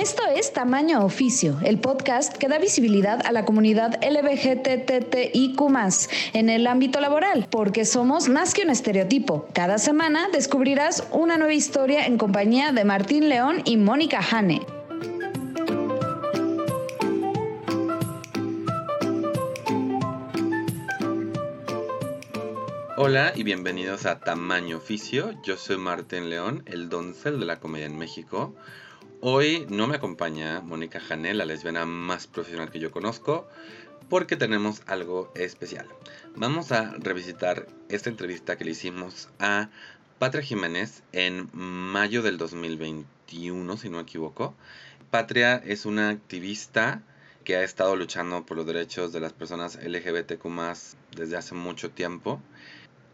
Esto es Tamaño Oficio, el podcast que da visibilidad a la comunidad LBGTTIQ en el ámbito laboral, porque somos más que un estereotipo. Cada semana descubrirás una nueva historia en compañía de Martín León y Mónica Hane. Hola y bienvenidos a Tamaño Oficio. Yo soy Martín León, el doncel de la comedia en México. Hoy no me acompaña Mónica Janel, la lesbiana más profesional que yo conozco, porque tenemos algo especial. Vamos a revisitar esta entrevista que le hicimos a Patria Jiménez en mayo del 2021, si no me equivoco. Patria es una activista que ha estado luchando por los derechos de las personas LGBTQ desde hace mucho tiempo.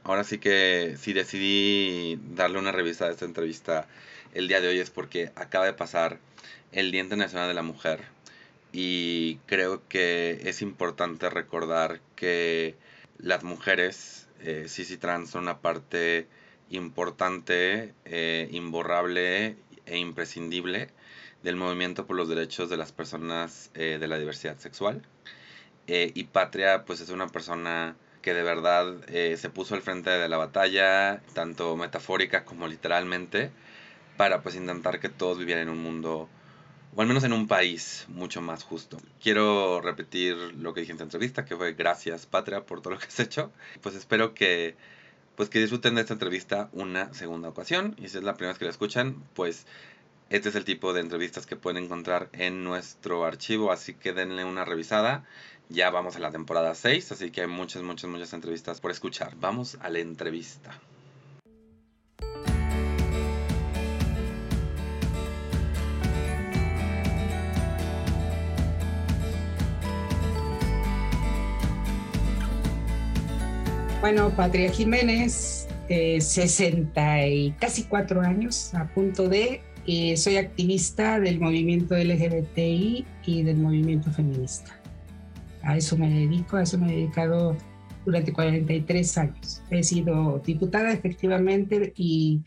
Ahora sí que sí decidí darle una revista a esta entrevista el día de hoy es porque acaba de pasar el Día Internacional de la Mujer y creo que es importante recordar que las mujeres eh, cis y trans son una parte importante, eh, imborrable e imprescindible del movimiento por los derechos de las personas eh, de la diversidad sexual. Eh, y Patria pues es una persona que de verdad se puso al frente de la batalla, tanto metafórica como literalmente, para pues intentar que todos vivieran en un mundo o al menos en un país mucho más justo. Quiero repetir lo que dije en esta entrevista, que fue gracias Patria por todo lo que has hecho. Pues espero que pues que disfruten de esta entrevista una segunda ocasión y si es la primera vez que la escuchan, pues este es el tipo de entrevistas que pueden encontrar en nuestro archivo, así que denle una revisada. Ya vamos a la temporada 6, así que hay muchas, muchas, muchas entrevistas por escuchar. Vamos a la entrevista. Bueno, Patria Jiménez, 60 eh, y casi cuatro años, a punto de, eh, soy activista del movimiento LGBTI y del movimiento feminista. A eso me dedico, a eso me he dedicado durante 43 años. He sido diputada efectivamente y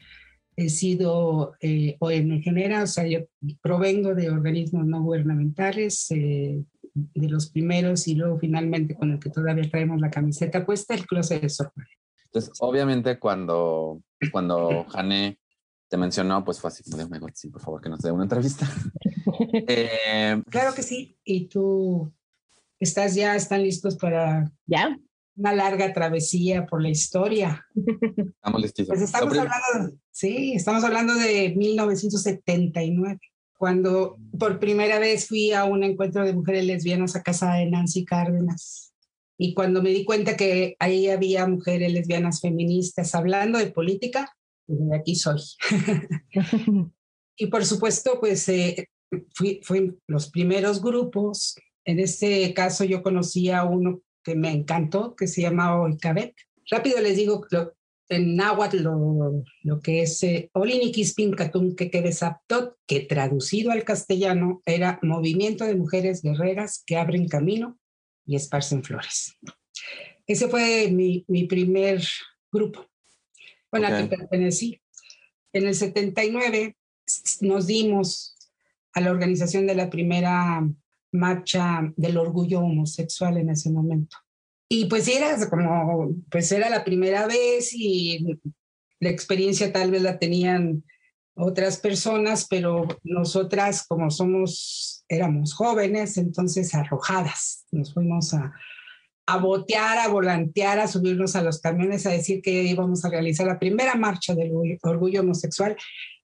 he sido eh, ONG, o sea, yo provengo de organismos no gubernamentales, eh, de los primeros y luego finalmente con el que todavía traemos la camiseta puesta, el closet de Sor Entonces, obviamente cuando, cuando Jane te mencionó, pues fue así como de, sí, por favor, que nos dé una entrevista. Eh, claro que sí. Y tú estás ya, están listos para ya una larga travesía por la historia. Estamos listos. Pues estamos hablando, sí, estamos hablando de 1979 cuando por primera vez fui a un encuentro de mujeres lesbianas a casa de Nancy Cárdenas. Y cuando me di cuenta que ahí había mujeres lesbianas feministas hablando de política, de aquí soy. y por supuesto, pues eh, fui, fui los primeros grupos. En este caso yo conocí a uno que me encantó, que se llamaba Oikabek. Rápido les digo en náhuatl lo, lo que es eh, Oliniquispin que que traducido al castellano era Movimiento de Mujeres Guerreras que abren camino y esparcen flores. Ese fue mi, mi primer grupo, bueno, al que pertenecí. En el 79 nos dimos a la organización de la primera marcha del orgullo homosexual en ese momento. Y pues era como, pues era la primera vez y la experiencia tal vez la tenían otras personas, pero nosotras como somos, éramos jóvenes, entonces arrojadas, nos fuimos a, a botear, a volantear, a subirnos a los camiones, a decir que íbamos a realizar la primera marcha del orgullo homosexual.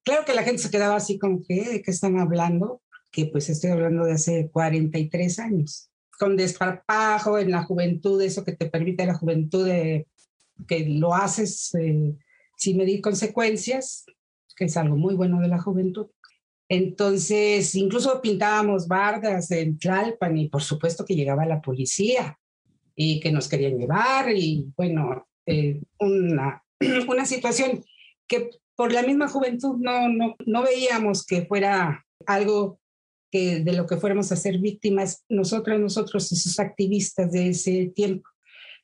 Claro que la gente se quedaba así como que, ¿de qué están hablando? Que pues estoy hablando de hace 43 años con desparpajo en la juventud, eso que te permite la juventud de, que lo haces eh, sin medir consecuencias, que es algo muy bueno de la juventud. Entonces, incluso pintábamos bardas en Tlalpan y por supuesto que llegaba la policía y que nos querían llevar y bueno, eh, una, una situación que por la misma juventud no, no, no veíamos que fuera algo de lo que fuéramos a ser víctimas nosotros, nosotros, esos activistas de ese tiempo.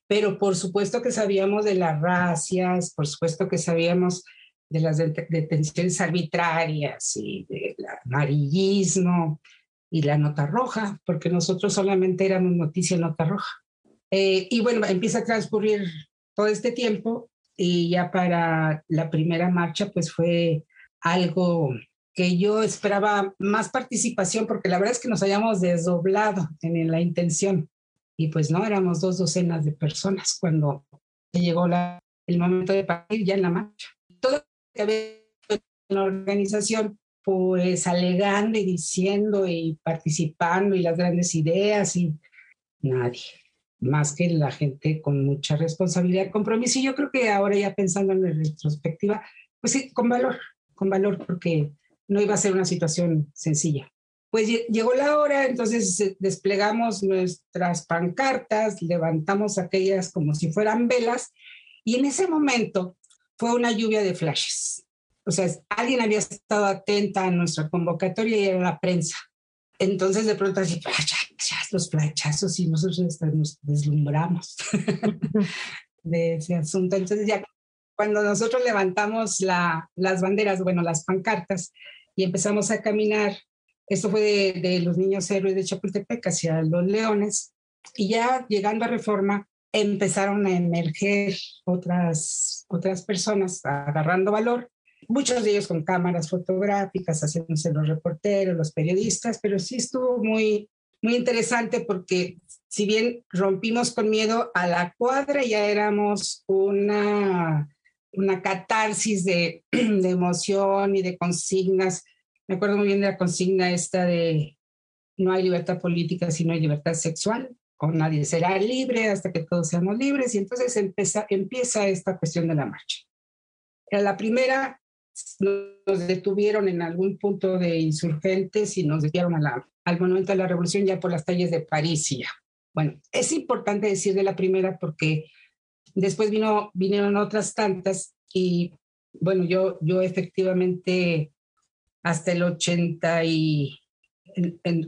Pero por supuesto que sabíamos de las racias, por supuesto que sabíamos de las detenciones arbitrarias y del amarillismo y la nota roja, porque nosotros solamente éramos noticia nota roja. Eh, y bueno, empieza a transcurrir todo este tiempo y ya para la primera marcha pues fue algo que yo esperaba más participación porque la verdad es que nos habíamos desdoblado en la intención y pues no, éramos dos docenas de personas cuando llegó la, el momento de partir ya en la marcha. Todo que había en la organización, pues alegando y diciendo y participando y las grandes ideas y nadie, más que la gente con mucha responsabilidad, compromiso. Y yo creo que ahora ya pensando en la retrospectiva, pues sí, con valor, con valor, porque no iba a ser una situación sencilla. Pues llegó la hora, entonces desplegamos nuestras pancartas, levantamos aquellas como si fueran velas, y en ese momento fue una lluvia de flashes. O sea, alguien había estado atenta a nuestra convocatoria y era la prensa. Entonces de pronto así, los flachazos y nosotros nos deslumbramos de ese asunto. Entonces ya cuando nosotros levantamos la, las banderas, bueno, las pancartas y empezamos a caminar, esto fue de, de los niños héroes de Chapultepec hacia los leones, y ya llegando a reforma, empezaron a emerger otras, otras personas agarrando valor, muchos de ellos con cámaras fotográficas, haciéndose los reporteros, los periodistas, pero sí estuvo muy, muy interesante porque si bien rompimos con miedo a la cuadra, ya éramos una, una catarsis de, de emoción y de consignas. Me acuerdo muy bien de la consigna esta de no hay libertad política si no hay libertad sexual con nadie será libre hasta que todos seamos libres y entonces empieza, empieza esta cuestión de la marcha. En la primera nos detuvieron en algún punto de insurgentes y nos desviaron a la, al monumento de la revolución ya por las calles de París y ya. Bueno, es importante decir de la primera porque después vino, vinieron otras tantas y bueno, yo, yo efectivamente hasta el 80 y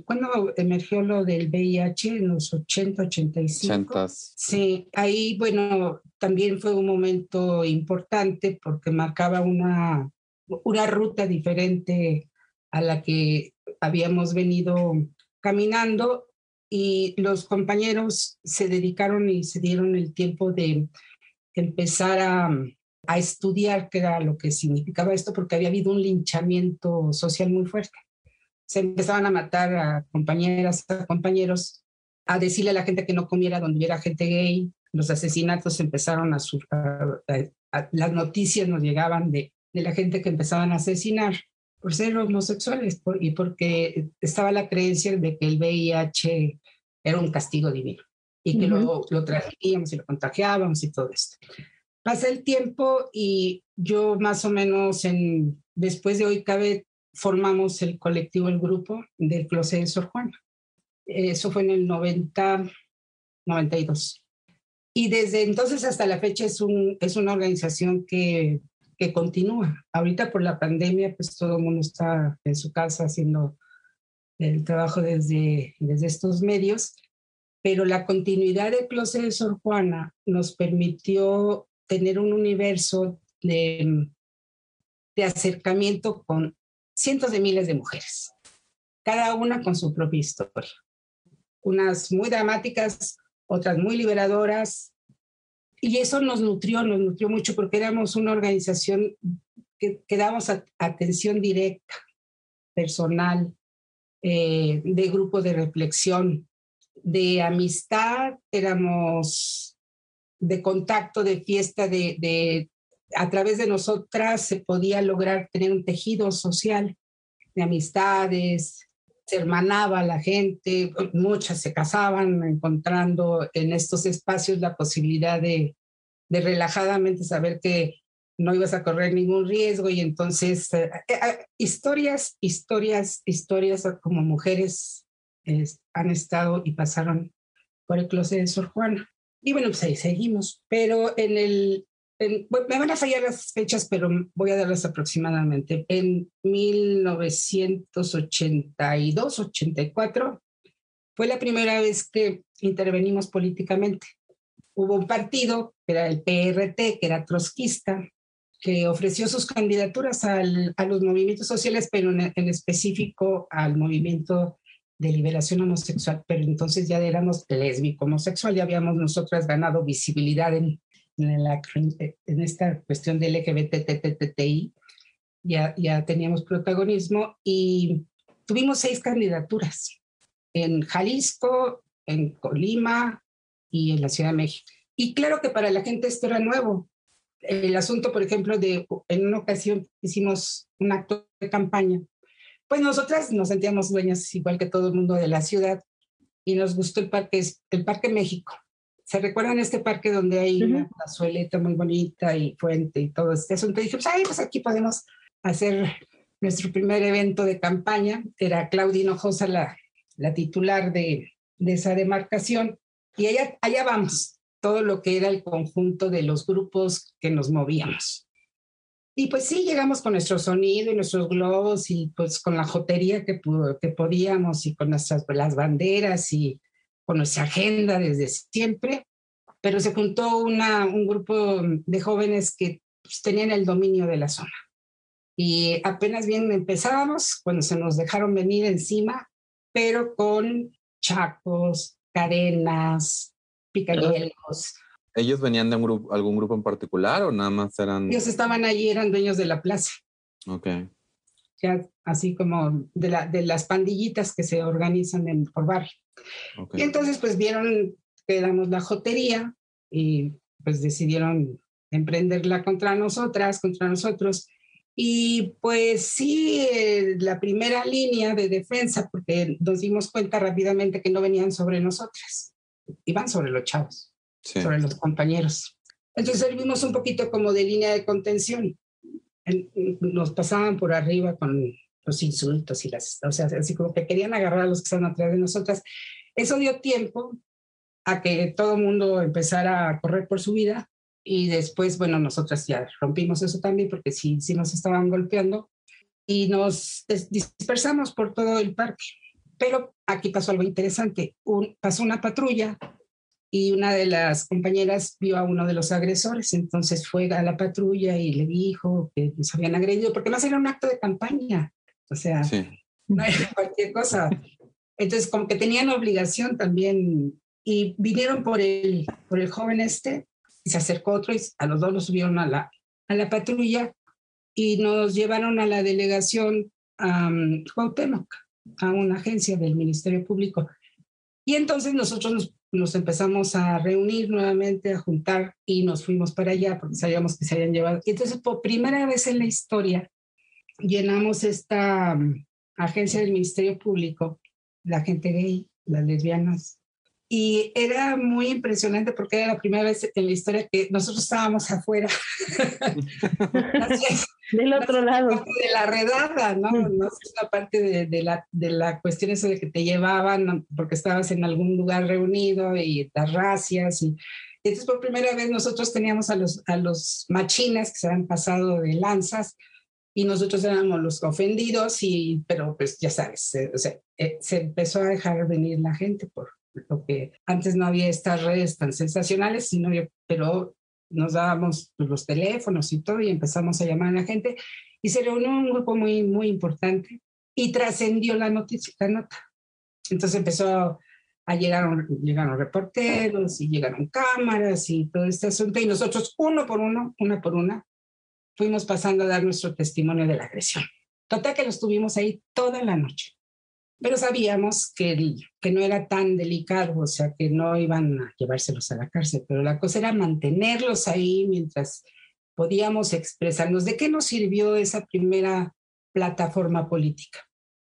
cuando emergió lo del VIH en los 80, 85. Sí, ahí, bueno, también fue un momento importante porque marcaba una, una ruta diferente a la que habíamos venido caminando y los compañeros se dedicaron y se dieron el tiempo de empezar a, a estudiar qué era lo que significaba esto porque había habido un linchamiento social muy fuerte se empezaban a matar a compañeras, a compañeros, a decirle a la gente que no comiera donde hubiera gente gay. Los asesinatos empezaron a, las noticias nos llegaban de, de, la gente que empezaban a asesinar por ser homosexuales y porque estaba la creencia de que el VIH era un castigo divino y que lo, lo transmitíamos y lo contagiábamos y todo esto. Pasa el tiempo y yo más o menos en, después de hoy cabe formamos el colectivo, el grupo del Closet de Sor Juana. Eso fue en el 90, 92. Y desde entonces hasta la fecha es, un, es una organización que, que continúa. Ahorita por la pandemia, pues todo el mundo está en su casa haciendo el trabajo desde, desde estos medios, pero la continuidad del Closet de Sor Juana nos permitió tener un universo de, de acercamiento con cientos de miles de mujeres, cada una con su propia historia. Unas muy dramáticas, otras muy liberadoras. Y eso nos nutrió, nos nutrió mucho porque éramos una organización que, que damos atención directa, personal, eh, de grupo de reflexión, de amistad, éramos de contacto, de fiesta, de, de a través de nosotras se podía lograr tener un tejido social de amistades, se hermanaba la gente, muchas se casaban encontrando en estos espacios la posibilidad de, de relajadamente saber que no ibas a correr ningún riesgo y entonces eh, eh, historias, historias, historias como mujeres han estado y pasaron por el closet de Sor Juana. Y bueno, pues ahí seguimos, pero en el, me van a fallar las fechas, pero voy a darlas aproximadamente. En 1982-84 fue la primera vez que intervenimos políticamente. Hubo un partido, que era el PRT, que era trotskista, que ofreció sus candidaturas al, a los movimientos sociales, pero en, en, específico al movimiento de liberación homosexual, pero entonces ya éramos lésbico homosexual, ya habíamos nosotras ganado visibilidad en, en, la, en esta cuestión del LGBTTTI, ya, ya teníamos protagonismo y tuvimos seis candidaturas en Jalisco, en Colima y en la Ciudad de México. Y claro que para la gente esto era nuevo. El asunto, por ejemplo, de en una ocasión hicimos un acto de campaña, pues nosotras nos sentíamos dueñas igual que todo el mundo de la ciudad y nos gustó el parque, el Parque México. ¿Se recuerdan este parque donde hay uh -huh. una plazueleta muy bonita y fuente y todo este asunto? Y dije, pues, ay, pues aquí podemos hacer nuestro primer evento de campaña. Era Claudia Hinojosa la, la titular de, de esa demarcación. Y allá, allá vamos, todo lo que era el conjunto de los grupos que nos movíamos. Y pues sí, llegamos con nuestro sonido y nuestros globos y pues con la jotería que, que podíamos y con nuestras las banderas y con nuestra agenda desde siempre, pero se juntó una, un grupo de jóvenes que pues, tenían el dominio de la zona. Y apenas bien empezábamos cuando se nos dejaron venir encima, pero con chacos, cadenas, picayelos. ¿Ellos venían de un grupo, algún grupo en particular o nada más eran...? Ellos estaban allí, eran dueños de la plaza. Ok. Ya, así como de, la, de las pandillitas que se organizan en, por barrio. Okay. Y entonces pues vieron que éramos la jotería y pues decidieron emprenderla contra nosotras, contra nosotros. Y pues sí, eh, la primera línea de defensa, porque nos dimos cuenta rápidamente que no venían sobre nosotras, iban sobre los chavos, sí. sobre los compañeros. Entonces servimos un poquito como de línea de contención. Nos pasaban por arriba con los insultos y las, o sea, así como que querían agarrar a los que estaban atrás de nosotras. Eso dio tiempo a que todo el mundo empezara a correr por su vida y después, bueno, nosotras ya rompimos eso también porque sí, sí nos estaban golpeando y nos dispersamos por todo el parque. Pero aquí pasó algo interesante. Un, pasó una patrulla y una de las compañeras vio a uno de los agresores, entonces fue a la patrulla y le dijo que nos habían agredido, porque más era un acto de campaña, o sea, sí. no era cualquier cosa. Entonces, como que tenían obligación también, y vinieron por el, por el joven este, y se acercó otro y a los dos los subieron a la, a la patrulla y nos llevaron a la delegación um, Cuauhtémoc, a una agencia del Ministerio Público. Y entonces nosotros nos, nos, empezamos a reunir nuevamente, a juntar y nos fuimos para allá porque sabíamos que se habían llevado. Y entonces por primera vez en la historia llenamos esta um, agencia del Ministerio Público, la gente gay, las lesbianas, y era muy impresionante porque era la primera vez en la historia que nosotros estábamos afuera. Del otro lado. De la redada, ¿no? no es una parte de, de, la, de la cuestión eso de que te llevaban porque estabas en algún lugar reunido y las racias. Y, entonces por primera vez nosotros teníamos a los, a los machines que se habían pasado de lanzas y nosotros éramos los ofendidos, y, pero pues ya sabes, se, o sea, eh, se empezó a dejar venir la gente por, lo que antes no había estas redes tan sensacionales, sino yo, pero nos dábamos los teléfonos y todo y empezamos a llamar a la gente y se reunió un grupo muy, muy importante y trascendió la noticia, la nota. Entonces empezó a llegar, llegaron reporteros y llegaron cámaras y todo este asunto y nosotros uno por uno, una por una, fuimos pasando a dar nuestro testimonio de la agresión. Total que los tuvimos ahí toda la noche pero sabíamos que, que no era tan delicado, o sea, que no iban a llevárselos a la cárcel, pero la cosa era mantenerlos ahí mientras podíamos expresarnos. ¿De qué nos sirvió esa primera plataforma política?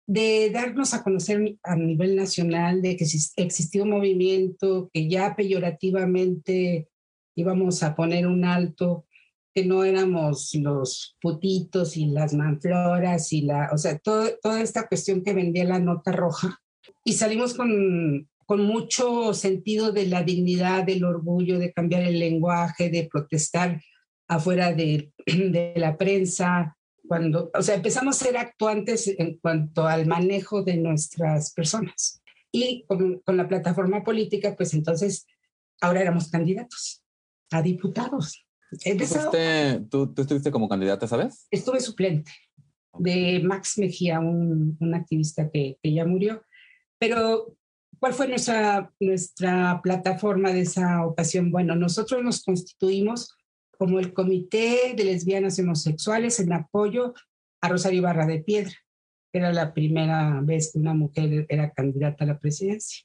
De darnos a conocer a nivel nacional de que existía un movimiento que ya peyorativamente íbamos a poner un alto que no éramos los putitos y las manfloras y la, o sea, todo, toda esta cuestión que vendía la nota roja. Y salimos con, con mucho sentido de la dignidad, del orgullo, de cambiar el lenguaje, de protestar afuera de, la prensa, cuando, o sea, empezamos a ser actuantes en cuanto al manejo de nuestras personas. Y con la plataforma política, pues entonces ahora éramos candidatos a diputados ¿Tú, ¿Tú, estuviste como candidata, sabes? Estuve suplente de Max Mejía, un, un activista que, que, ya murió. Pero, ¿cuál fue nuestra, nuestra plataforma de esa ocasión? Bueno, nosotros nos constituimos como el Comité de Lesbianas y Homosexuales en apoyo a Rosario Barra de Piedra. Era la primera vez que una mujer era candidata a la presidencia.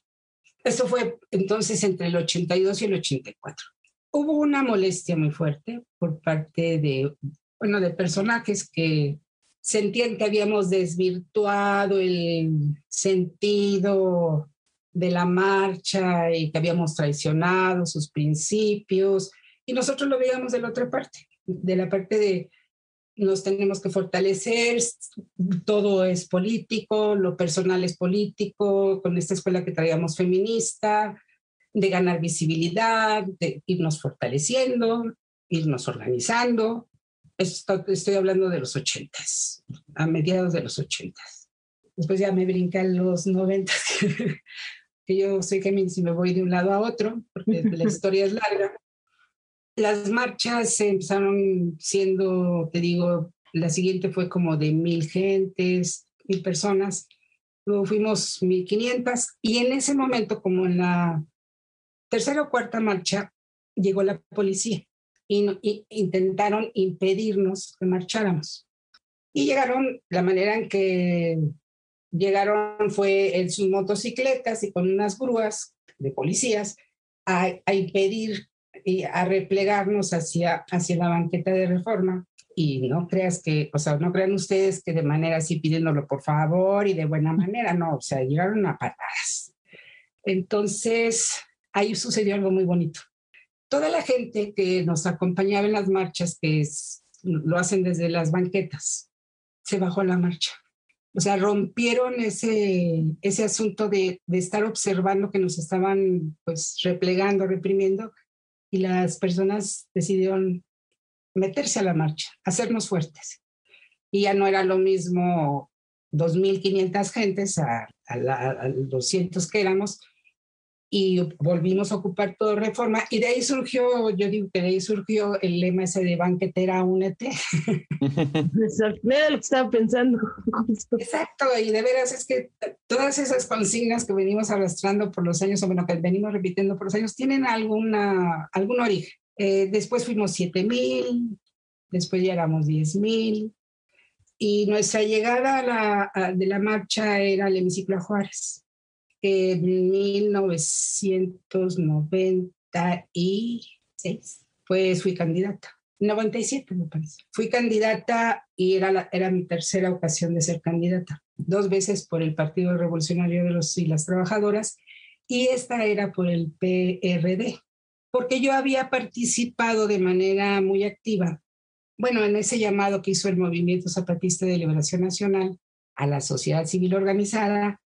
Esto fue entonces entre el 82 y el 84. Hubo una molestia muy fuerte por parte de, bueno, de personajes que sentían que habíamos desvirtuado el sentido de la marcha y que habíamos traicionado sus principios. Y nosotros lo veíamos de la otra parte, de la parte de nos tenemos que fortalecer, todo es político, lo personal es político, con esta escuela que traíamos feminista, de ganar visibilidad, de irnos fortaleciendo, irnos organizando. Esto, estoy hablando de los ochentas, a mediados de los ochentas. Después ya me brinqué a los noventas, que yo soy que y me voy de un lado a otro, porque la historia es larga. Las marchas empezaron siendo, te digo, la siguiente fue como de mil gentes, mil personas. Luego fuimos 1500 y en ese momento, como en la tercera o cuarta marcha, llegó la policía y, intentaron impedirnos que marcháramos. Y llegaron, la manera en que llegaron fue en sus motocicletas y con unas grúas de policías a, a impedir y a replegarnos hacia, hacia la banqueta de reforma. Y no creas que, o sea, no crean ustedes que de manera así pidiéndolo por favor y de buena manera, no, o sea, llegaron a patadas. Entonces, ahí sucedió algo muy bonito. Toda la gente que nos acompañaba en las marchas, que lo hacen desde las banquetas, se bajó a la marcha. O sea, rompieron ese, ese asunto de, de estar observando que nos estaban pues replegando, reprimiendo y las personas decidieron meterse a la marcha, hacernos fuertes. Y ya no era lo mismo 2.500 gentes a, a, a, 200 que éramos, y volvimos a ocupar todo reforma y de ahí surgió, yo digo que de ahí surgió el lema ese de banquetera únete. Era lo que estaba pensando. Exacto, y de veras es que todas esas consignas que venimos arrastrando por los años, o bueno, que venimos repitiendo por los años, tienen alguna, algún origen. Eh, después fuimos 7 mil, después llegamos 10 mil, y nuestra llegada a la, a, de la marcha era al hemiciclo a Juárez en 1996, pues fui candidata. 97 me parece. Fui candidata y era, la, era mi tercera ocasión de ser candidata. Dos veces por el Partido Revolucionario de los y las Trabajadoras y esta era por el PRD, porque yo había participado de manera muy activa, bueno, en ese llamado que hizo el Movimiento Zapatista de Liberación Nacional a la sociedad civil organizada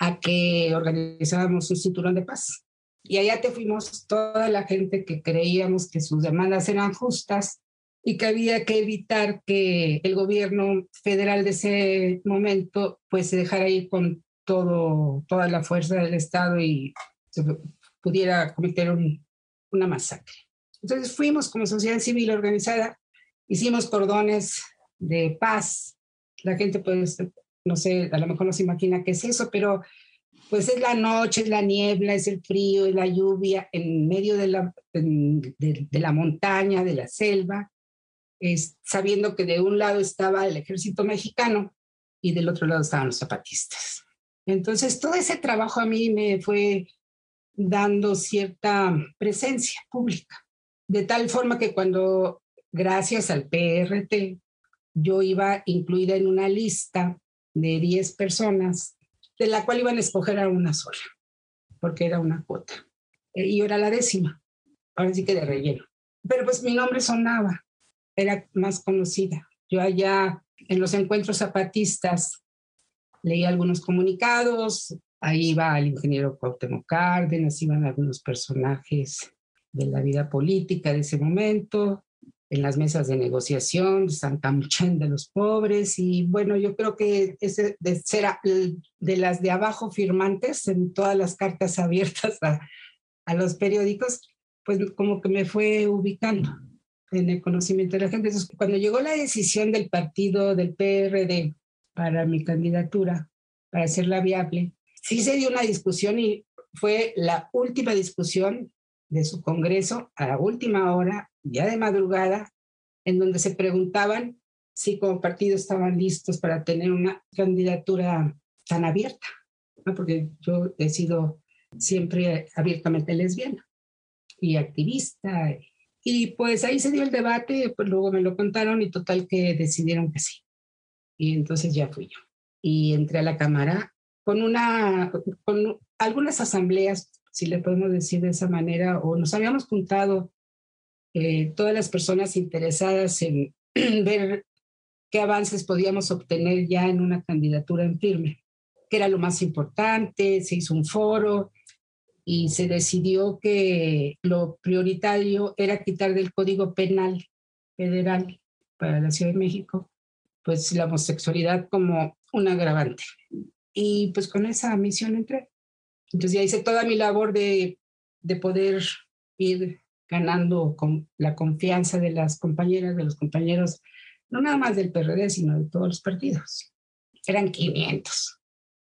a que organizábamos un cinturón de paz. Y allá te fuimos toda la gente que creíamos que sus demandas eran justas y que había que evitar que el gobierno federal de ese momento pues se dejara ir con todo, toda la fuerza del Estado y pudiera cometer un, una masacre. Entonces fuimos como sociedad civil organizada, hicimos cordones de paz, la gente pues no sé, a lo mejor no se imagina qué es eso, pero pues es la noche, es la niebla, es el frío, es la lluvia en medio de la, de, la montaña, de la selva, es, sabiendo que de un lado estaba el ejército mexicano y del otro lado estaban los zapatistas. Entonces, todo ese trabajo a mí me fue dando cierta presencia pública, de tal forma que cuando, gracias al PRT, yo iba incluida en una lista de 10 personas, de la cual iban a escoger a una sola, porque era una cuota. Eh, y yo era la décima, ahora sí que de relleno. Pero pues mi nombre sonaba, era más conocida. Yo allá en los encuentros zapatistas leí algunos comunicados, ahí iba el ingeniero Cuauhtémoc Cárdenas, iban algunos personajes de la vida política de ese momento, en las mesas de negociación, Santa Muchén de los pobres y bueno, yo creo que ese de ser de las de abajo firmantes en todas las cartas abiertas a, a los periódicos, pues como que me fue ubicando. en el conocimiento de la gente. Entonces, cuando llegó la decisión del partido del PRD para mi candidatura, para hacerla viable, sí se dio una discusión y fue la última discusión de su congreso a la última hora, ya de madrugada, en donde se preguntaban si como partido estaban listos para tener una candidatura tan abierta, porque yo he sido siempre abiertamente lesbiana y activista. Y pues ahí se dio el debate, pues luego me lo contaron y total que decidieron que sí. Y entonces ya fui yo. Y entré a la Cámara con, una, con algunas asambleas, si le podemos decir de esa manera, o nos habíamos juntado eh, todas las personas interesadas en ver qué avances podíamos obtener ya en una candidatura en firme, que era lo más importante, se hizo un foro y se decidió que lo prioritario era quitar del Código Penal Federal para la Ciudad de México, pues la homosexualidad como un agravante. Y pues con esa misión entré. Entonces ya hice toda mi labor de, de poder ir ganando con la confianza de las compañeras, de los compañeros, no nada más del PRD, sino de todos los partidos. Eran 500,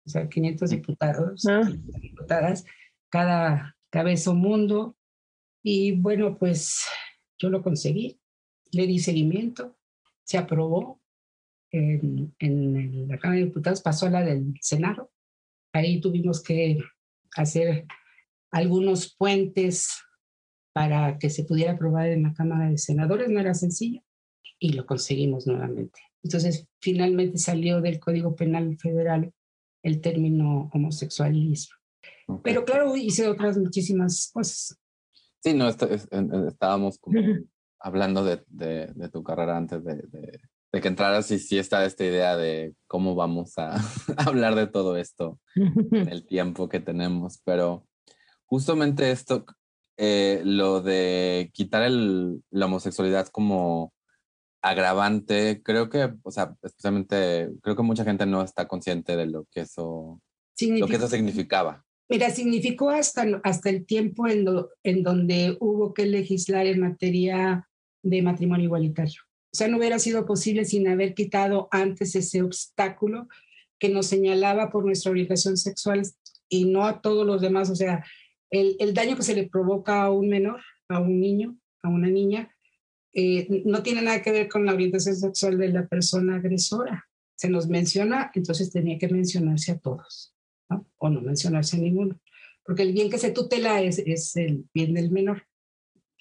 o sea, 500 diputados, Ah. diputadas, cada cabeza un mundo. Y bueno, pues yo lo conseguí, le di seguimiento, se aprobó en, en la Cámara de Diputados, pasó a la del Senado. Ahí tuvimos que hacer algunos puentes para que se pudiera aprobar en la Cámara de Senadores, no era sencillo, y lo conseguimos nuevamente. Entonces, finalmente salió del Código Penal Federal el término homosexualismo. Ok. Pero claro, hice otras muchísimas cosas. Sí, no, esto es- en- en- estábamos como hablando de, de- de tu carrera antes de, de- de que entraras y sí está esta idea de cómo vamos a hablar de todo esto en el tiempo que tenemos, pero justamente esto, eh, lo de quitar el, la homosexualidad como agravante, creo que, o sea, especialmente, creo que mucha gente no está consciente de lo que eso, lo que eso significaba. Mira, significó hasta, hasta el tiempo en, lo- en donde hubo que legislar en materia de matrimonio igualitario. O sea, no hubiera sido posible sin haber quitado antes ese obstáculo que nos señalaba por nuestra orientación sexual y no a todos los demás. O sea, el, el daño que se le provoca a un menor, a un niño, a una niña, eh, no tiene nada que ver con la orientación sexual de la persona agresora. Se nos menciona, entonces tenía que mencionarse a todos. o no mencionarse a ninguno, porque el bien que se tutela es, es el bien del menor.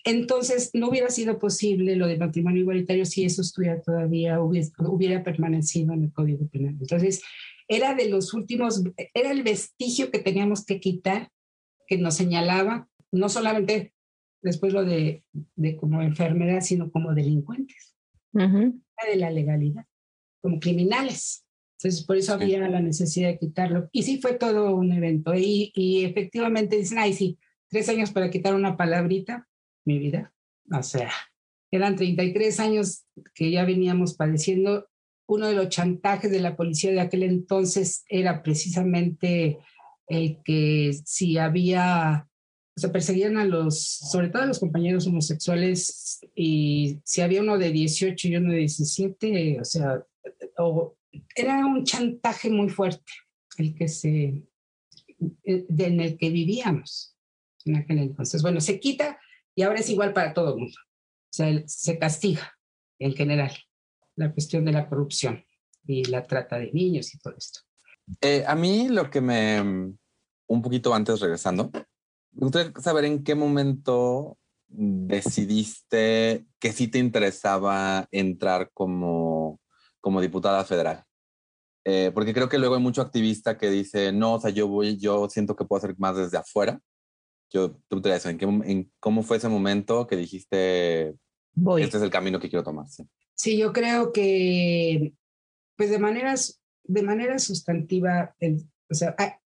Entonces, no hubiera sido posible lo de matrimonio igualitario si eso estuviera todavía, hubiera, hubiera permanecido en el Código Penal. Entonces, era de los últimos, era el vestigio que teníamos que quitar, que nos señalaba, no solamente después lo de, de como enfermedad, sino como delincuentes, de la legalidad, como criminales. Entonces, por eso Sí. había la necesidad de quitarlo. Y sí fue todo un evento. Y, y efectivamente dicen, ay, sí, tres años para quitar una palabrita, mi vida. O sea, eran 33 años que ya veníamos padeciendo. Uno de los chantajes de la policía de aquel entonces era precisamente el que si había, o sea, perseguían a los, sobre todo a los compañeros homosexuales, y si había uno de 18 y uno de 17, o sea, o era un chantaje muy fuerte el que se eh, en el que vivíamos en aquel entonces. Bueno, se quita y ahora es igual para todo el mundo. O sea, se castiga en general la cuestión de la corrupción y la trata de niños y todo esto. Eh, a mí lo que me, un poquito antes regresando, me gustaría saber en qué momento decidiste que sí te interesaba entrar como, como diputada federal. Eh, porque creo que luego hay mucho activista que dice, no, o sea, yo voy, yo siento que puedo hacer más desde afuera. Yo te preguntaría eso, ¿en, qué, en cómo fue ese momento que dijiste, Voy. este es el camino que quiero tomar? Sí. Sí, yo creo que, pues de maneras, de manera sustantiva, el- o sea,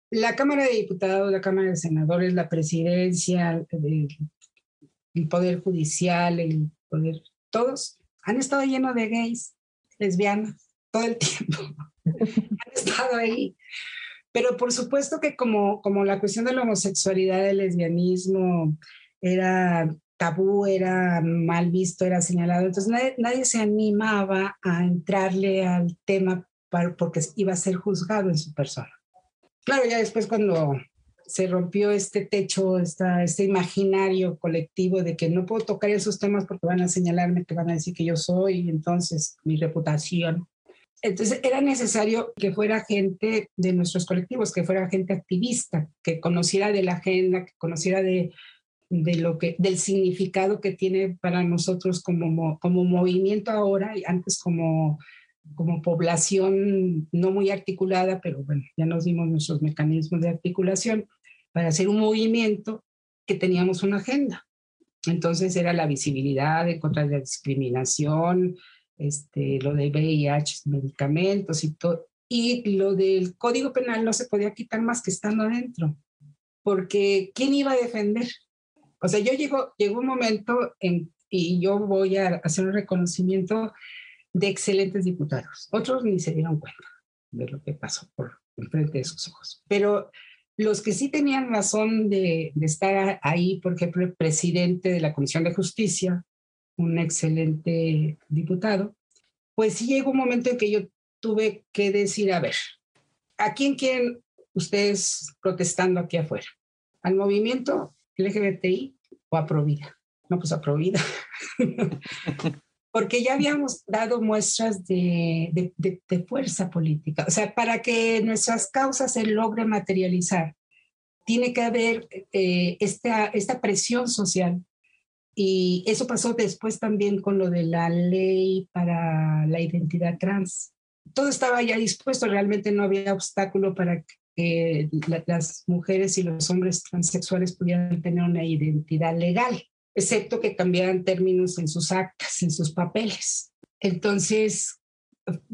la Cámara de Diputados, la Cámara de Senadores, la presidencia, el, el Poder Judicial, el Poder, todos han estado llenos de gays, lesbianas, todo el tiempo. han estado ahí. Pero por supuesto que como, como la cuestión de la homosexualidad, el lesbianismo, era tabú, era mal visto, era señalado. Entonces nadie, nadie se animaba a entrarle al tema porque iba a ser juzgado en su persona. Claro, ya después cuando se rompió este techo, esta, este imaginario colectivo de que no puedo tocar esos temas porque van a señalarme, que van a decir que yo soy, entonces mi reputación. Entonces era necesario que fuera gente de nuestros colectivos, que fuera gente activista, que conociera de la agenda, que conociera de, de lo que, del significado que tiene para nosotros como, como movimiento ahora y antes como como población no muy articulada, pero bueno, ya nos dimos nuestros mecanismos de articulación, para hacer un movimiento que teníamos una agenda. Entonces era la visibilidad en contra de la discriminación, este, lo de VIH, medicamentos y todo. Y lo del Código Penal no se podía quitar más que estando adentro, porque ¿quién iba a defender? O sea, yo llego, llegó un momento en, y yo voy a hacer un reconocimiento de excelentes diputados. Otros ni se dieron cuenta de lo que pasó por enfrente de sus ojos. Pero los que sí tenían razón de, estar ahí, por ejemplo, el presidente de la Comisión de Justicia, un excelente diputado, pues sí llegó un momento en que yo tuve que decir, a ver, ¿a quién quieren ustedes protestando aquí afuera? ¿Al movimiento LGBTI o a Provida? No, pues a Provida. porque ya habíamos dado muestras de, fuerza política. O sea, para que nuestras causas se logren materializar, tiene que haber eh, esta, esta presión social. Y eso pasó después también con lo de la ley para la identidad trans. Todo estaba ya dispuesto, realmente no había obstáculo para que las mujeres y los hombres transexuales pudieran tener una identidad legal excepto que cambiaran términos en sus actas, en sus papeles. Entonces,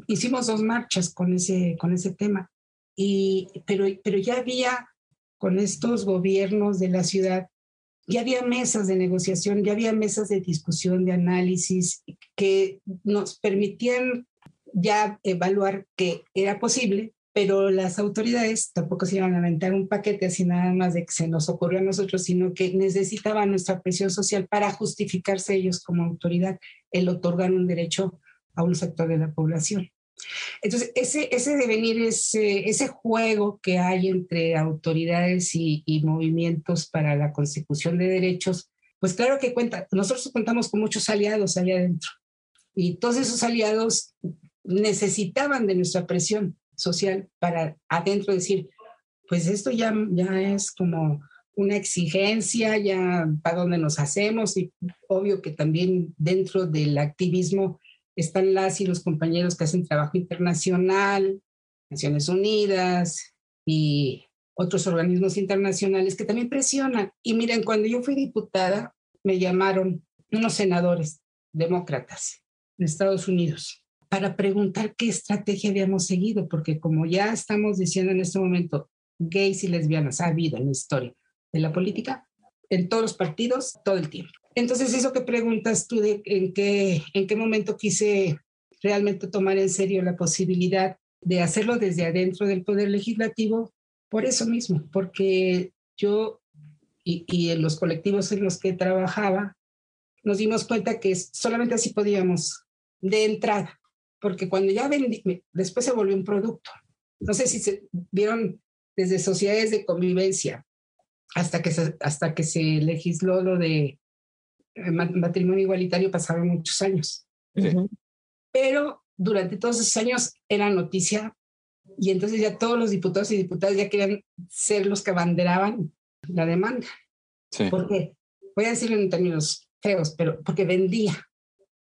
hicimos dos marchas con ese, con ese tema, y, pero, pero ya había con estos gobiernos de la ciudad, ya había mesas de negociación, ya había mesas de discusión, de análisis, que nos permitían ya evaluar que era posible pero las autoridades tampoco se iban a aventar un paquete así nada más de que se nos ocurrió a nosotros, sino que necesitaban nuestra presión social para justificarse ellos como autoridad el otorgar un derecho a un sector de la población. Entonces, ese, ese devenir, ese, ese juego que hay entre autoridades y, y movimientos para la consecución de derechos, pues claro que cuenta, nosotros contamos con muchos aliados allá adentro y todos esos aliados necesitaban de nuestra presión social para adentro decir, pues esto ya, ya es como una exigencia, ya para dónde nos hacemos y obvio que también dentro del activismo están las y los compañeros que hacen trabajo internacional, Naciones Unidas y otros organismos internacionales que también presionan. Y miren, cuando yo fui diputada, me llamaron unos senadores demócratas de Estados Unidos para preguntar qué estrategia habíamos seguido, porque como ya estamos diciendo en este momento, gays y lesbianas ha habido en la historia de la política, en todos los partidos, todo el tiempo. Entonces, eso que preguntas tú de en qué, en qué momento quise realmente tomar en serio la posibilidad de hacerlo desde adentro del Poder Legislativo, por eso mismo, porque yo y, y en los colectivos en los que trabajaba, nos dimos cuenta que solamente así podíamos de entrada porque cuando ya vendí, después se volvió un producto. No sé si se vieron desde sociedades de convivencia hasta que se, hasta que se legisló lo de eh, matrimonio igualitario pasaron muchos años. Pero durante todos esos años era noticia y entonces ya todos los diputados y diputadas ya querían ser los que abanderaban la demanda. Sí. Porque, voy a decirlo en términos feos, pero porque vendía.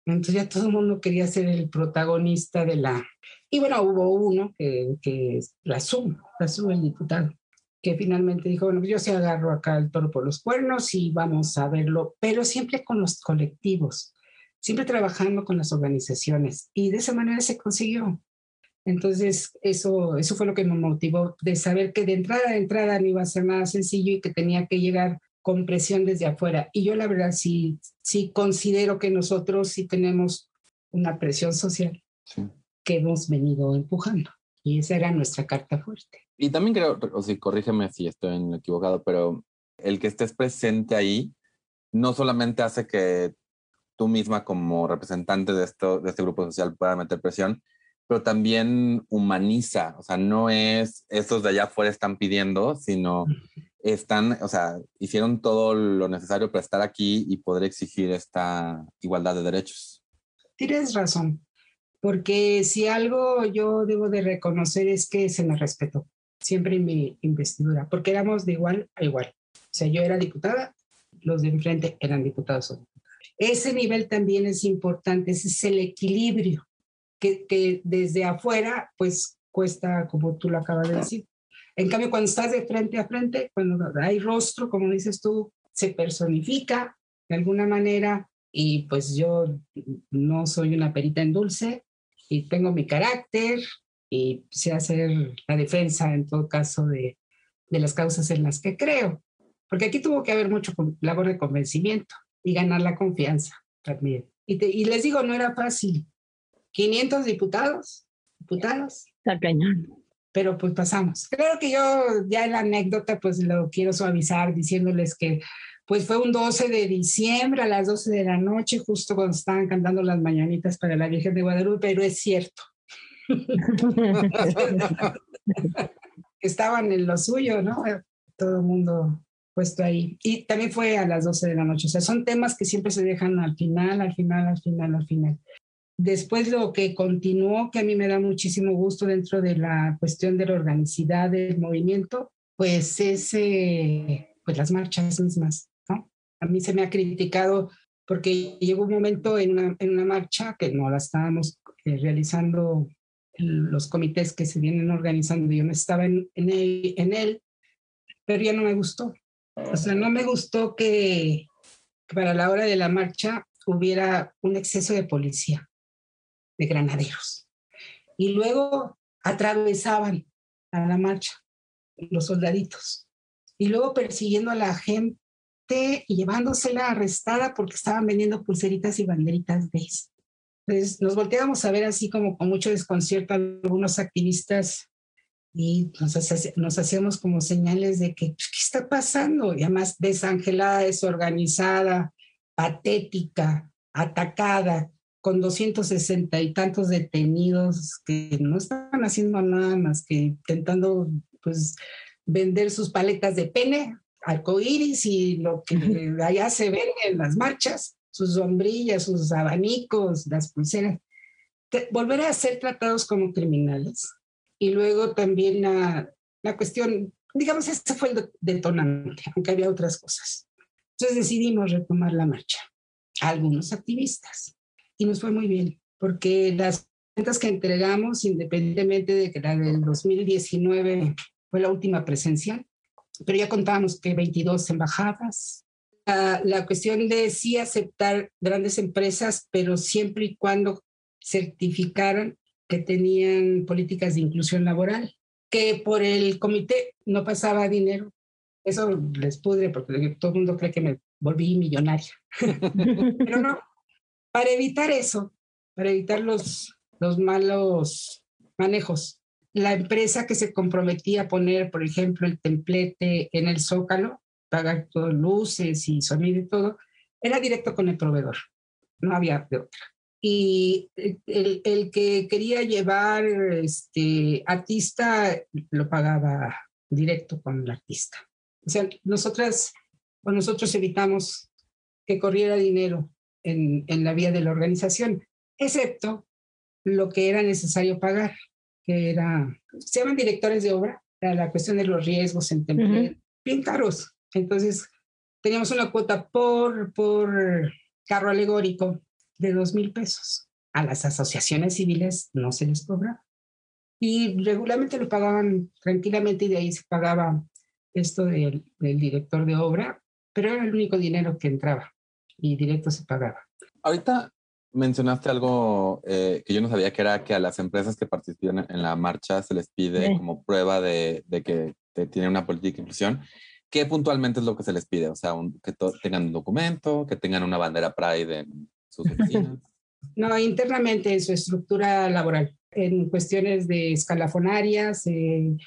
Entonces ya todo el mundo quería ser el protagonista de la... Y bueno, hubo uno que, que la suma, la suma el diputado, que finalmente dijo, bueno, yo se agarro acá el toro por los cuernos y vamos a verlo, pero siempre con los colectivos, siempre trabajando con las organizaciones. Y de esa manera se consiguió. Entonces, eso, eso fue lo que me motivó de saber que de entrada a entrada no iba a ser nada sencillo y que tenía que llegar con presión desde afuera. Y yo la verdad sí, sí considero que nosotros sí tenemos una presión social que hemos venido empujando. Y esa era nuestra carta fuerte. Y también creo, o si corrígeme si estoy equivocado, pero el que estés presente ahí no solamente hace que tú misma como representante de, esto, de este grupo social pueda meter presión, pero también humaniza, o sea, no es estos de allá afuera están pidiendo, sino están, o sea, hicieron todo lo necesario para estar aquí y poder exigir esta igualdad de derechos. Tienes razón, porque si algo yo debo de reconocer es que se me respetó siempre en mi investidura, porque éramos de igual a igual. O sea, yo era diputada, los de enfrente eran diputados. Ese nivel también es importante, ese es el equilibrio que, que desde afuera, pues cuesta, como tú lo acabas de decir. En cambio, cuando estás de frente a frente, cuando hay rostro, como dices tú, se personifica de alguna manera y pues yo no soy una perita en dulce y tengo mi carácter y sé hacer la defensa en todo caso de, de las causas en las que creo. Porque aquí tuvo que haber mucho labor de convencimiento y ganar la confianza también. Y, y les digo, no era fácil. 500 diputados, diputados. Está cañón pero pues pasamos. Creo que yo ya en la anécdota pues lo quiero suavizar diciéndoles que pues fue un 12 de diciembre a las 12 de la noche, justo cuando estaban cantando las mañanitas para la Virgen de Guadalupe, pero es cierto. Estaban en lo suyo, ¿no? Todo el mundo puesto ahí. Y también fue a las 12 de la noche. O sea, son temas que siempre se dejan al final, al final, al final, al final. Después lo que continuó, que a mí me da muchísimo gusto dentro de la cuestión de la organicidad del movimiento, pues es eh, pues las marchas mismas. ¿no? A mí se me ha criticado porque llegó un momento en una, en una marcha que no la estábamos eh, realizando los comités que se vienen organizando, yo no estaba en, en, en él, pero ya no me gustó. O sea, no me gustó que para la hora de la marcha hubiera un exceso de policía de granaderos. Y luego atravesaban a la marcha los soldaditos. Y luego persiguiendo a la gente y llevándosela arrestada porque estaban vendiendo pulseritas y banderitas de eso. Entonces nos volteábamos a ver así como con mucho desconcierto a algunos activistas y nos, hacíamos como señales de que, pues, ¿qué está pasando? Y además desangelada, desorganizada, patética, atacada, con 260 y tantos detenidos que no estaban haciendo nada más que intentando pues vender sus paletas de pene, arcoíris y lo que allá se ven en las marchas, sus sombrillas, sus abanicos, las pulseras, volver a ser tratados como criminales. Y luego también la, la cuestión, digamos, este fue el detonante, aunque había otras cosas. Entonces decidimos retomar la marcha. Algunos activistas y nos fue muy bien, porque las cuentas que entregamos, independientemente de que la del 2019 fue la última presencial, pero ya contábamos que 22 embajadas. La, la cuestión de sí aceptar grandes empresas, pero siempre y cuando certificaran que tenían políticas de inclusión laboral, que por el comité no pasaba dinero. Eso les pudre porque todo el mundo cree que me volví millonaria. pero no, para evitar eso, para evitar los, los malos manejos. La empresa que se comprometía a poner, por ejemplo, el templete en el zócalo, pagar todas luces y sonido y todo, era directo con el proveedor, no había de otra. Y el, el que quería llevar este artista lo pagaba directo con el artista. O sea, nosotras o nosotros evitamos que corriera dinero en, la vía de la organización, excepto lo que era necesario pagar, que era, se llaman directores de obra, era la cuestión de los riesgos en temple, bien caros. Entonces, teníamos una cuota por, por carro alegórico de dos mil pesos. A las asociaciones civiles no se les cobra. Y regularmente lo pagaban tranquilamente y de ahí se pagaba esto del, del director de obra, pero era el único dinero que entraba y directo se pagaba. Ahorita mencionaste algo eh, que yo no sabía que era que a las empresas que participan en la marcha se les pide como prueba de, de que tienen una política de inclusión. ¿Qué puntualmente es lo que se les pide? O sea, que tengan un documento, que tengan una bandera Pride en sus oficinas. no, internamente en su estructura laboral, en cuestiones de escalafonarias, en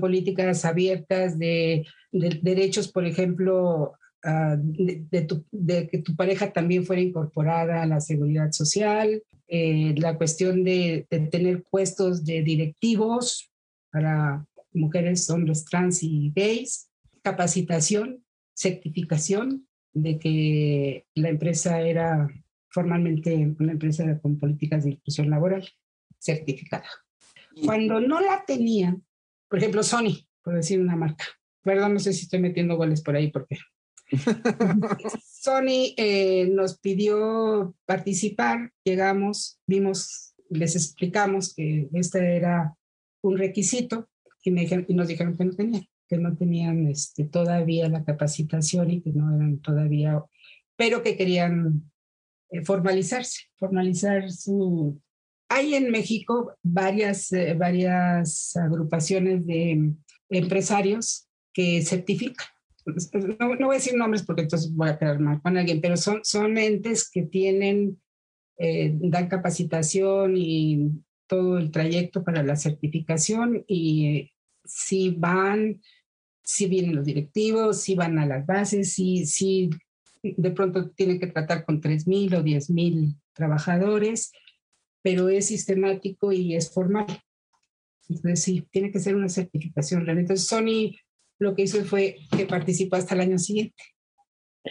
políticas abiertas de, de derechos, por ejemplo, ah, de, de tu- de que tu pareja también fuera incorporada a la seguridad social, eh, la cuestión de, de tener puestos de directivos para mujeres, hombres trans y gays, capacitación, certificación de que la empresa era formalmente una empresa con políticas de inclusión laboral certificada. Cuando no la tenían, por ejemplo, Sony, por decir una marca, perdón, no sé si estoy metiendo goles por ahí porque Sony eh, nos pidió participar, llegamos, vimos, les explicamos que este era un requisito y, nos dijeron que no tenían, que no tenían este, todavía la capacitación y que no eran todavía, pero que querían eh, formalizarse, formalizar su... Hay en México varias, eh, varias agrupaciones de empresarios que certifican. No, no voy a decir nombres porque entonces voy a quedar mal con alguien, pero son, son entes que tienen, eh, dan capacitación y todo el trayecto para la certificación y si van, si vienen los directivos, si van a las bases, si, si de pronto tienen que tratar con 3.000 o 10.000 trabajadores, pero es sistemático y es formal. Entonces sí, tiene que ser una certificación. real. Entonces Sony lo que hizo fue que participó hasta el año siguiente.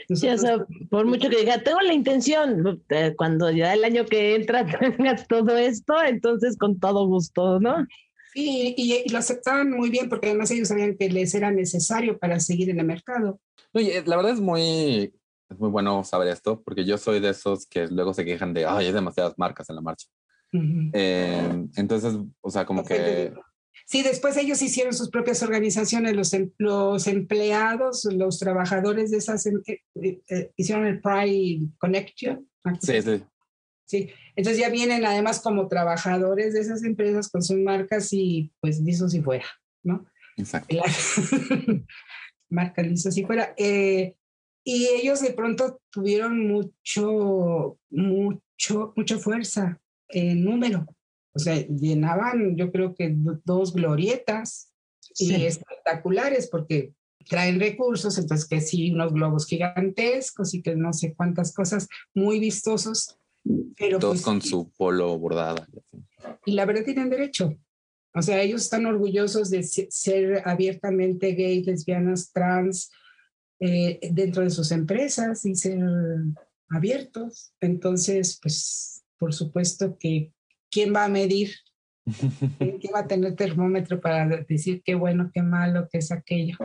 Sí, o sea, por mucho que diga, tengo la intención, eh, cuando ya el año que entra tengas todo esto, entonces con todo gusto, ¿no? Sí, y, y lo aceptaban muy bien porque además ellos sabían que les era necesario para seguir en el mercado. Oye, la verdad es muy, es muy bueno saber esto, porque yo soy de esos que luego se quejan de, ay, hay demasiadas marcas en la marcha. Ujú. Eh, entonces, o sea, como que, Sí, después ellos hicieron sus propias organizaciones, los, em- los empleados, los trabajadores de esas, em- eh, eh, eh, hicieron el Pride Connection. sí, sí, Sí, entonces ya vienen además como trabajadores de esas empresas con sus marcas y pues listos y fuera, ¿no? exacto. Claro. marcas listos y fuera. Eh, y ellos de pronto tuvieron mucho, mucho, mucha fuerza en número. O sea, llenaban, yo creo que do- dos glorietas y Sí. espectaculares porque traen recursos, entonces que sí, unos globos gigantescos y que no sé cuántas cosas muy vistosos, pero Todos pues, con su polo bordada. y y la verdad tienen derecho. O sea, ellos están orgullosos de se- ser abiertamente gays, lesbianas, trans eh, dentro de sus empresas y ser abiertos. Entonces, pues, por supuesto que ¿quién va a medir? ¿Quién va a tener termómetro para decir qué bueno, qué malo, qué es aquello?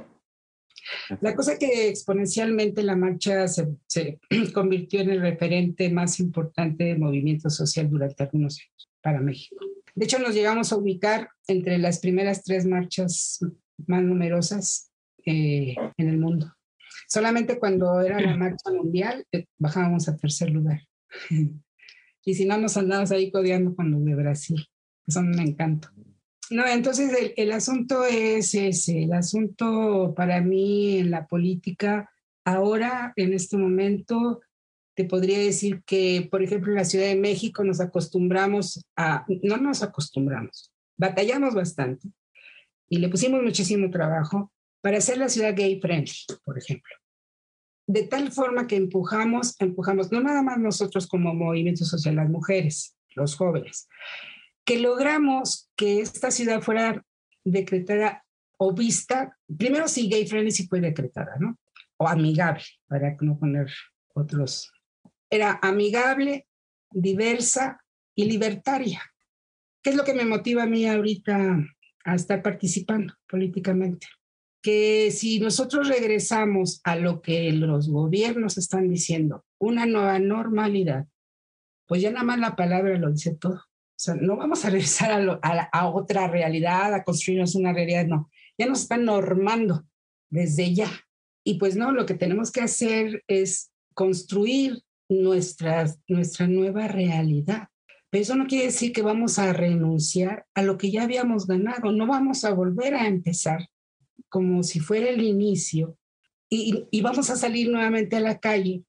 La cosa que exponencialmente la marcha se, se convirtió en el referente más importante del movimiento social durante algunos años para México. De hecho, nos llegamos a ubicar entre las primeras tres marchas más numerosas eh, en el mundo. Solamente cuando era la marcha mundial eh, bajábamos a tercer lugar. y si no, nos andábamos ahí codeando con los de Brasil, que son un encanto. No, entonces el, el asunto es ese, el asunto para mí en la política, ahora, en este momento, te podría decir que, por ejemplo, en la Ciudad de México nos acostumbramos a, no nos acostumbramos, batallamos bastante y le pusimos muchísimo trabajo para hacer la ciudad gay friendly, por ejemplo. De tal forma que empujamos, empujamos, no nada más nosotros como movimiento social, las mujeres, los jóvenes, que logramos que esta ciudad fuera decretada o vista, primero sí gay friendly sí fue decretada, ¿no? O amigable, para no poner otros. Era amigable, diversa y libertaria. ¿Qué es lo que me motiva a mí ahorita a estar participando políticamente? Que si nosotros regresamos a lo que los gobiernos están diciendo, una nueva normalidad, pues ya nada más la palabra lo dice todo. O sea, no vamos a regresar a, lo, a, a, otra realidad, a construirnos una realidad, no. Ya nos están normando desde ya. Y pues no, lo que tenemos que hacer es construir nuestra, nuestra nueva realidad. Pero eso no quiere decir que vamos a renunciar a lo que ya habíamos ganado. No vamos a volver a empezar como si fuera el inicio y, y vamos a salir nuevamente a la calle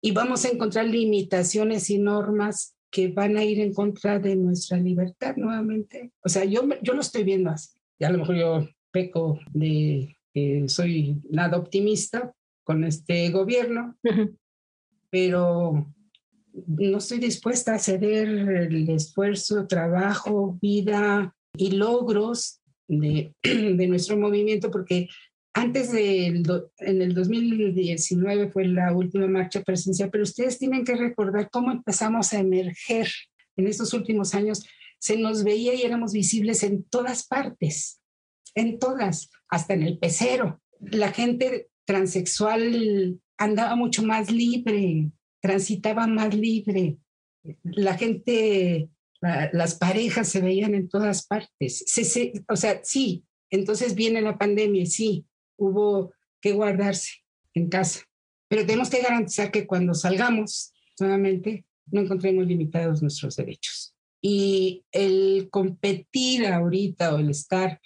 y vamos a encontrar limitaciones y normas que van a ir en contra de nuestra libertad nuevamente. O sea, yo, yo lo estoy viendo así. Y a lo mejor yo peco de que soy nada optimista, con este gobierno, pero no estoy dispuesta a ceder el esfuerzo, trabajo, vida y logros de, nuestro movimiento porque antes del en el 2019 fue la última marcha presencial, pero ustedes tienen que recordar cómo empezamos a emerger en estos últimos años. Se nos veía y éramos visibles en todas partes, en todas, hasta en el pecero. La gente transexual andaba mucho más libre, transitaba más libre. La gente, las parejas se veían en todas partes. o sea, sí, entonces viene la pandemia, sí, hubo que guardarse en casa. Pero tenemos que garantizar que cuando salgamos nuevamente no encontremos limitados nuestros derechos. Y el competir ahorita o el estar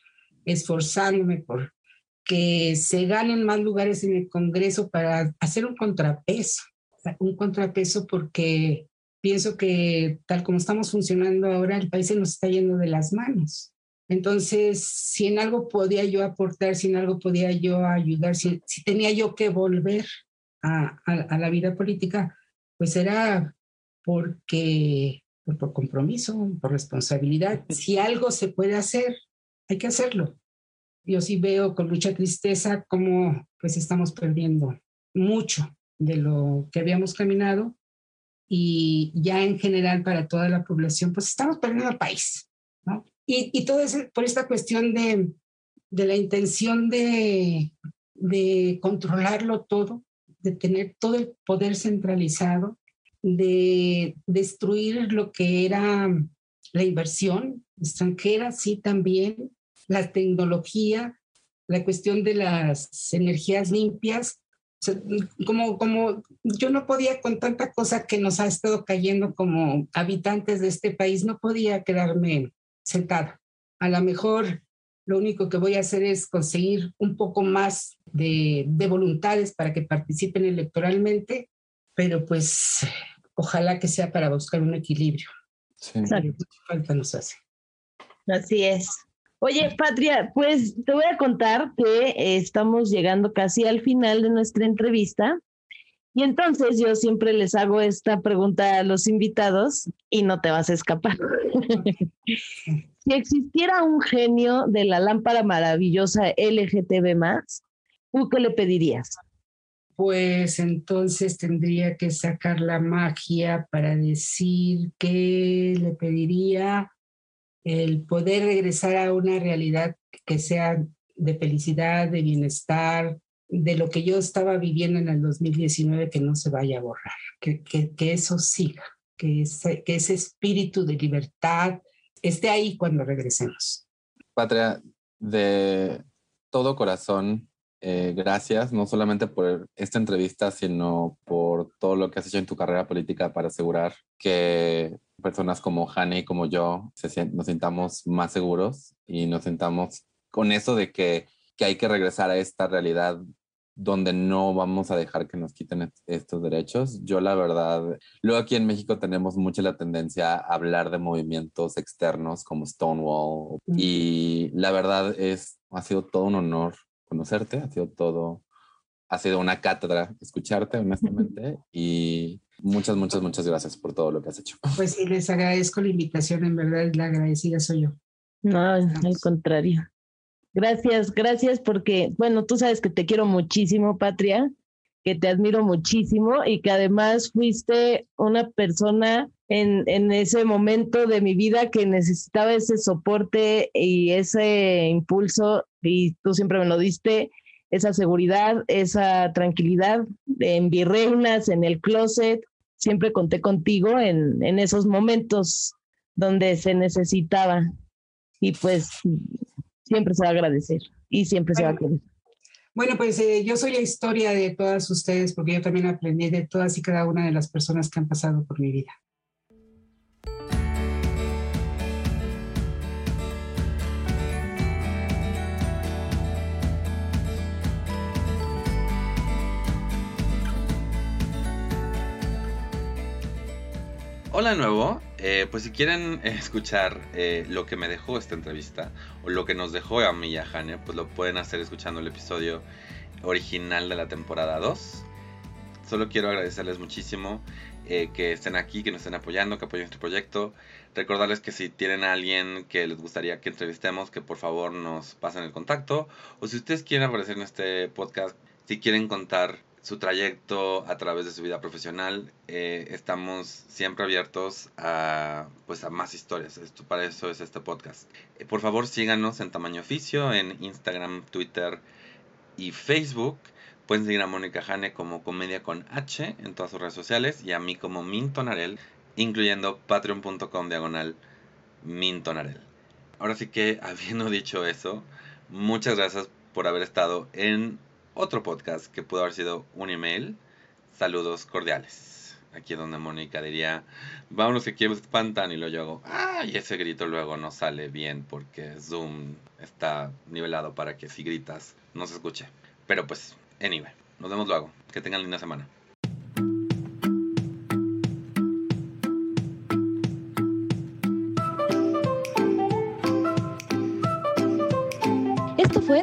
esforzándome por que se ganen más lugares en el Congreso para hacer un contrapeso, un contrapeso porque pienso que tal como estamos funcionando ahora, el país se nos está yendo de las manos. Entonces, si en algo podía yo aportar, si en algo podía yo ayudar, si, tenía yo que volver a, la vida política, pues era porque, por, por compromiso, por responsabilidad. Si algo se puede hacer, hay que hacerlo. Yo sí veo con mucha tristeza cómo pues estamos perdiendo mucho de lo que habíamos caminado y ya en general para toda la población, pues estamos perdiendo el país. Y, todo es por esta cuestión de, la intención de, controlarlo todo, de tener todo el poder centralizado, de destruir lo que era la inversión extranjera, sí también, la tecnología, la cuestión de las energías limpias. Como, como yo no podía con tanta cosa que nos ha estado cayendo como habitantes de este país, no podía quedarme sentada. A lo mejor lo único que voy a hacer es conseguir un poco más de, voluntades para que participen electoralmente, pero pues ojalá que sea para buscar un equilibrio. Sí. Falta nos hace. Así es. Oye, Patria, pues te voy a contar que estamos llegando casi al final de nuestra entrevista. Y entonces yo siempre les hago esta pregunta a los invitados y no te vas a escapar. si existiera un genio de la lámpara maravillosa LGTB ¿tú qué le pedirías? Pues entonces tendría que sacar la magia para decir que le pediría el poder regresar a una realidad que sea de felicidad, de bienestar, de lo que yo estaba viviendo en el 2019, que no se vaya a borrar, que, que, eso siga, que ese, que ese espíritu de libertad esté ahí cuando regresemos. Patria, de todo corazón, eh, gracias, no solamente por esta entrevista, sino por todo lo que has hecho en tu carrera política para asegurar que personas como Jane y como yo nos sintamos más seguros y nos sintamos con eso de que, que hay que regresar a esta realidad donde no vamos a dejar que nos quiten estos derechos. Yo la verdad, luego aquí en México tenemos mucha la tendencia a hablar de movimientos externos como Stonewall y la verdad es, ha sido todo un honor conocerte, ha sido todo, ha sido una cátedra escucharte honestamente y muchas, muchas, muchas gracias por todo lo que has hecho. Pues sí, les agradezco la invitación, en verdad la agradecida soy yo. No, al contrario. Gracias, gracias porque, bueno, tú sabes que te quiero muchísimo, Patria, que te admiro muchísimo y que además fuiste una persona en, en ese momento de mi vida que necesitaba ese soporte y ese impulso y tú siempre me lo diste, esa seguridad, esa tranquilidad en virreinas, en el closet. Siempre conté contigo en, en esos momentos donde se necesitaba. Y pues siempre se va a agradecer y siempre se va a querer. Bueno, pues eh, yo soy la historia de todas ustedes porque yo también aprendí de todas y cada una de las personas que han pasado por mi vida. Hola nuevo, eh, pues si quieren escuchar eh, lo que me dejó esta entrevista o lo que nos dejó a mí y a Jane, pues lo pueden hacer escuchando el episodio original de la temporada 2. Solo quiero agradecerles muchísimo eh, que estén aquí, que nos estén apoyando, que apoyen este proyecto. Recordarles que si tienen a alguien que les gustaría que entrevistemos, que por favor nos pasen el contacto. O si ustedes quieren aparecer en este podcast, si quieren contar su trayecto a través de su vida profesional, eh, estamos siempre abiertos a, pues, a más historias. Esto, para eso es este podcast. Eh, por favor, síganos en Tamaño Oficio, en Instagram, Twitter y Facebook. Pueden seguir a Mónica Jane como Comedia con H en todas sus redes sociales y a mí como Mintonarel, incluyendo patreon.com diagonal Mintonarel. Ahora sí que, habiendo dicho eso, muchas gracias por haber estado en otro podcast que pudo haber sido un email. Saludos cordiales. Aquí es donde Mónica diría, vámonos que aquí me espantan y luego yo hago, ah, y ese grito luego no sale bien porque Zoom está nivelado para que si gritas no se escuche. Pero pues Anyway, nos vemos luego. Que tengan linda semana.